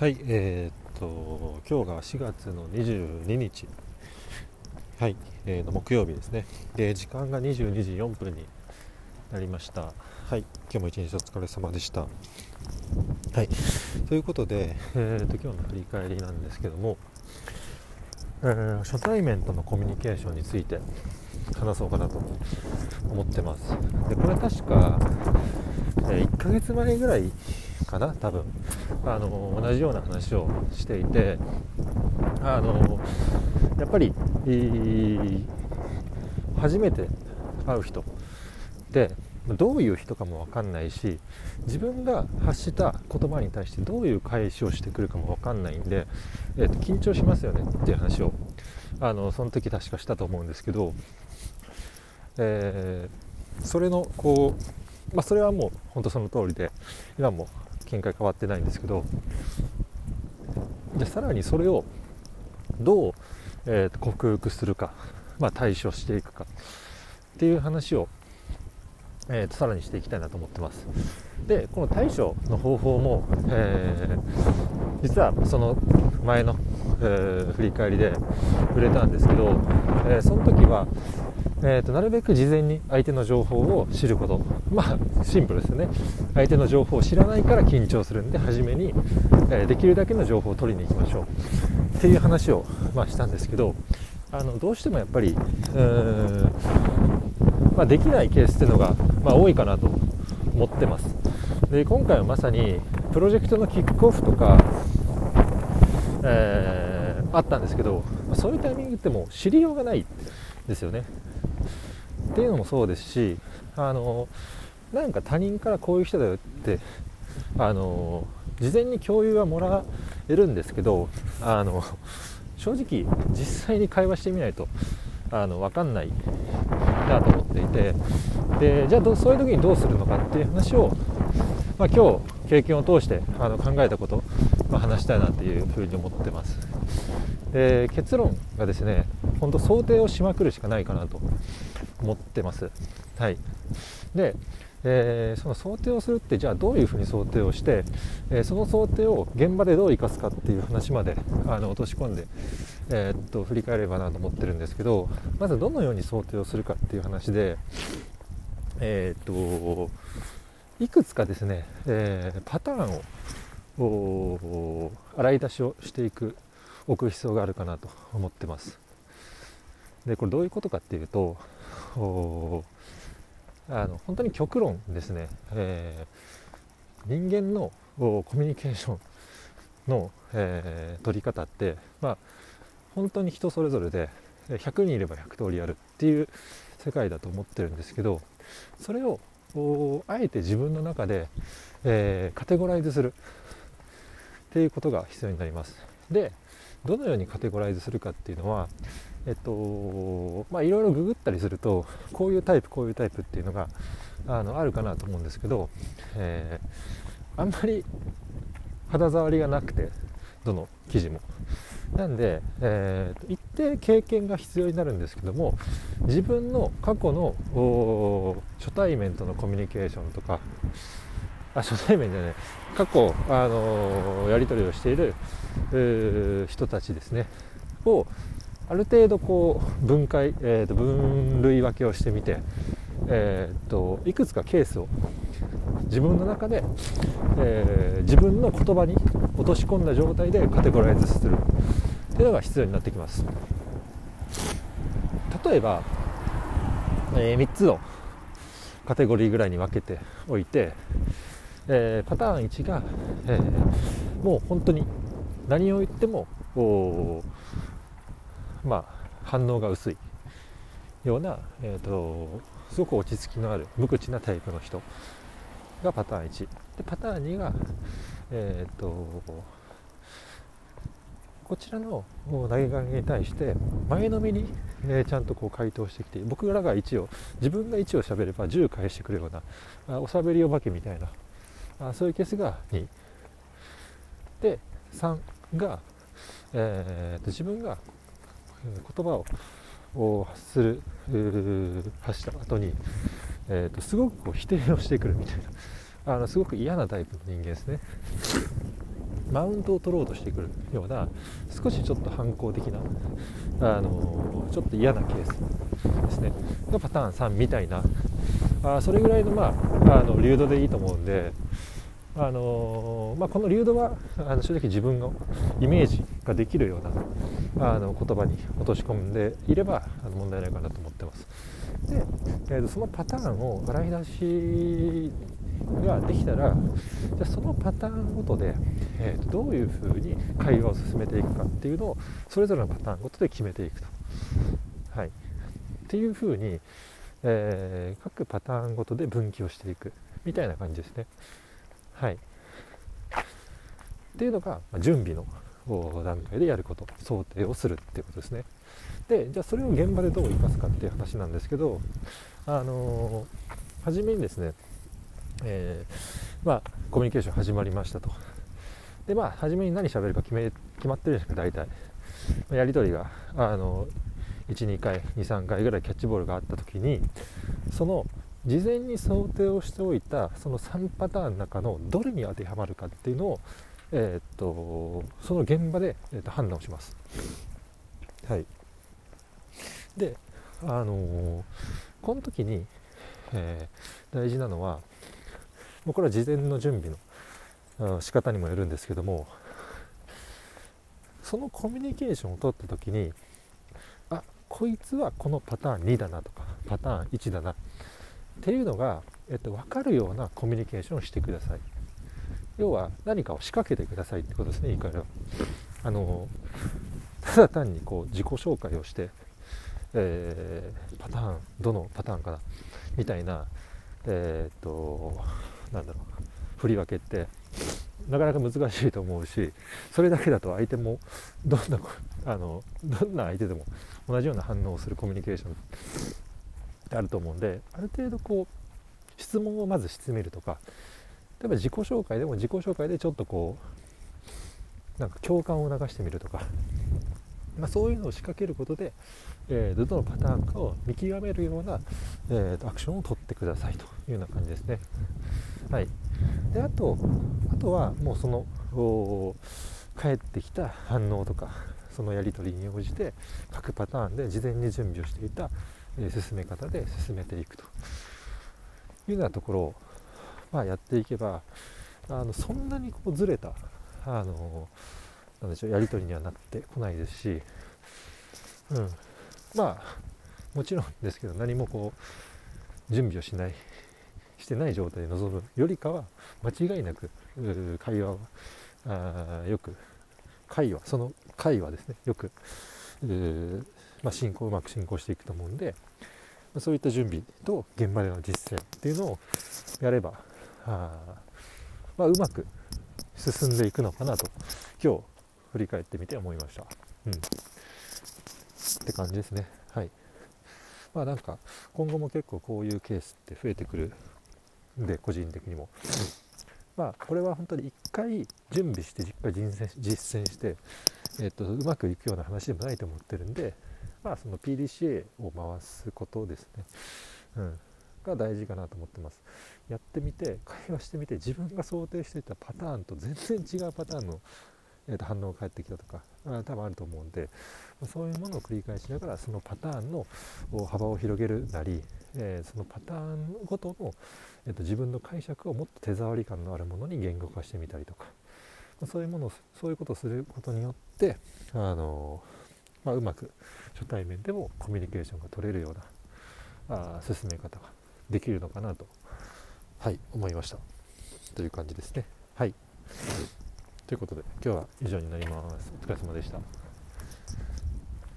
はい、えー、っと、今日が4月の22日、はい、えー、の木曜日ですね。で、時間が22時4分になりました。はい、今日も一日お疲れ様でした。はい、ということで、えー、っと、今日の振り返りなんですけども、えー、初対面とのコミュニケーションについて話そうかなと思ってます。で、これ確か、え1ヶ月前ぐらいかな多分。あの同じような話をしていてあのやっぱり、初めて会う人でどういう人かも分かんないし自分が発した言葉に対してどういう返しをしてくるかも分かんないんで、えー、と緊張しますよねっていう話をあのその時確かしたと思うんですけど、えー、それのこう、まあ、それはもう本当その通りで今も見解変わってないんですけどでさらにそれをどう、えーと、克服するか、まあ、対処していくかっていう話を、えーと、さらにしていきたいなと思ってます。でこの対処の方法も、えー、実はその前の、えー、振り返りで触れたんですけど、えー、その時はえーと、なるべく事前に相手の情報を知ること。まあシンプルですよね。相手の情報を知らないから緊張するんで初めに、えー、できるだけの情報を取りに行きましょう。っていう話を、まあ、したんですけどあのどうしてもやっぱり、うんまあ、できないケースっていうのが、まあ、多いかなと思ってます。で今回はまさにプロジェクトのキックオフとか、えー、あったんですけどそういうタイミングってもう知りようがないですよね。っていうのもそうですしあのなんか他人からこういう人だよってあの事前に共有はもらえるんですけどあの正直実際に会話してみないとあの分かんないなと思っていてでじゃあそういう時にどうするのかっていう話を、まあ、今日経験を通してあの考えたこと、まあ、話したいなというふうに思ってます。で結論がですね本当想定をしまくるしかないかなと思ってます。はい、で、えー、その想定をするってじゃあどういうふうに想定をして、えー、その想定を現場でどう生かすかっていう話まであの落とし込んで、えー、っと振り返ればなと思ってるんですけどまずどのように想定をするかっていう話で、えっといくつかですね、えパターンを洗い出しをしていく置く必要があるかなと思ってます。でこれどういうことかっていうとあの本当に極論ですね、えー、人間のコミュニケーションの、えー、取り方って、まあ、本当に人それぞれで100人いれば100通りやるっていう世界だと思ってるんですけどそれをあえて自分の中で、えー、カテゴライズするっていうことが必要になります。でどのようにカテゴライズするかっていうのはえっとまあいろいろググったりするとこういうタイプこういうタイプっていうのがあのあるかなと思うんですけど、えー、あんまり肌触りがなくてどの記事も。なんで、えー、一定経験が必要になるんですけども自分の過去の初対面とのコミュニケーションとかあ初対面じゃない過去、あのー、やり取りをしている人たちですねをある程度こう分解、えー、と分類分けをしてみて、えー、といくつかケースを自分の中で、えー、自分の言葉に落とし込んだ状態でカテゴライズするっていうのが必要になってきます。例えば、えー、3つのカテゴリーぐらいに分けておいて、えー、パターン1が、えー、もう本当に何を言ってもまあ、反応が薄いような、えーと、すごく落ち着きのある無口なタイプの人がパターン1でパターン2が、えーと、こちらの投げかけに対して前のめりに、えー、ちゃんとこう回答してきて僕らが1を自分が1を喋れば10返してくるようなあおしゃべりお化けみたいなあそういうケースが2で3が、えーと自分が言葉を発する発した後に、えーと、すごくこう否定をしてくるみたいな。あのすごく嫌なタイプの人間ですね。マウントを取ろうとしてくるような少しちょっと反抗的な、あのちょっと嫌なケースですね。がパターン3みたいな。あそれぐらいの,、まあ、あの流動でいいと思うんで、あのまあ、この流動はあの正直自分のイメージができるようなあの言葉に落とし込んでいればあの問題ないかなと思ってます。で、えー、とそのパターンを洗い出しができたらじゃそのパターンごとで、えー、とどういうふうに会話を進めていくかっていうのをそれぞれのパターンごとで決めていくと。はい、っていうふうに、えー、各パターンごとで分岐をしていくみたいな感じですね。はい、っていうのが、準備の段階でやること想定をするっていうことですね。でじゃあそれを現場でどう生かすかっていう話なんですけどあのー、初めにですねえー、まあ、コミュニケーション始まりましたと。で、まあ、初めに何喋るか決め決まってるじゃないですか、大体。やり取りが、あの、1、2回、2、3回ぐらいキャッチボールがあった時に、その、事前に想定をしておいた、その3パターンの中のどれに当てはまるかっていうのを、え、っと、その現場で、え、っと判断をします。はい。で、あのー、この時に、えー、大事なのは、もうこれは事前の準備の仕方にもよるんですけどもそのコミュニケーションを取った時にあこいつはこのパターン2だなとかパターン1だなっていうのが、えっと、分かるようなコミュニケーションをしてください要は何かを仕掛けてくださいってことですね言い換えれば。あのただ単にこう自己紹介をして、えー、パターンどのパターンかなみたいなえー、っとなんだろう振り分けってなかなか難しいと思うしそれだけだと相手もどんなあのどんな相手でも同じような反応をするコミュニケーションってあると思うんである程度こう質問をまずしてみるとか例えば自己紹介でも自己紹介でちょっとこうなんか共感を流してみるとか、まあ、そういうのを仕掛けることで、えー、どのパターンかを見極めるような、えー、アクションを取ってくださいというような感じですね。はい、であとあとはもうその帰ってきた反応とかそのやり取りに応じて各パターンで事前に準備をしていた、え進め方で進めていくというようなところを、まあ、やっていけばあのそんなにこうずれたあのなんでしょうやり取りにはなってこないですし、うん、まあもちろんですけど何もこう準備をしないしてない状態で臨むよりかは間違いなく会話はあよく会話その会話ですねよく、まあ、進行うまく進行していくと思うんでそういった準備と現場での実践っていうのをやればあ、まあ、うまく進んでいくのかなと今日振り返ってみて思いました。うん、って感じですね。はい。まあなんか今後も結構こういうケースって増えてくるんで個人的にも、まあこれは本当に1回準備して1回実践実践して、えーと、うまくいくような話でもないと思ってるんでまあその PDCA を回すことですね、うん、が大事かなと思ってます。やってみて会話してみて自分が想定していたパターンと全然違うパターンのえー、と反応が返ってきたとかあ多分あると思うんでそういうものを繰り返しながらそのパターンの幅を広げるなり、えー、そのパターンごとの、えー、と自分の解釈をもっと手触り感のあるものに言語化してみたりとかそういうものをそういうことをすることによってあの、まあ、うまく初対面でもコミュニケーションが取れるようなあ進め方ができるのかなと、はい、思いました。という感じですね。はい。ということで今日は以上になります。お疲れ様でした。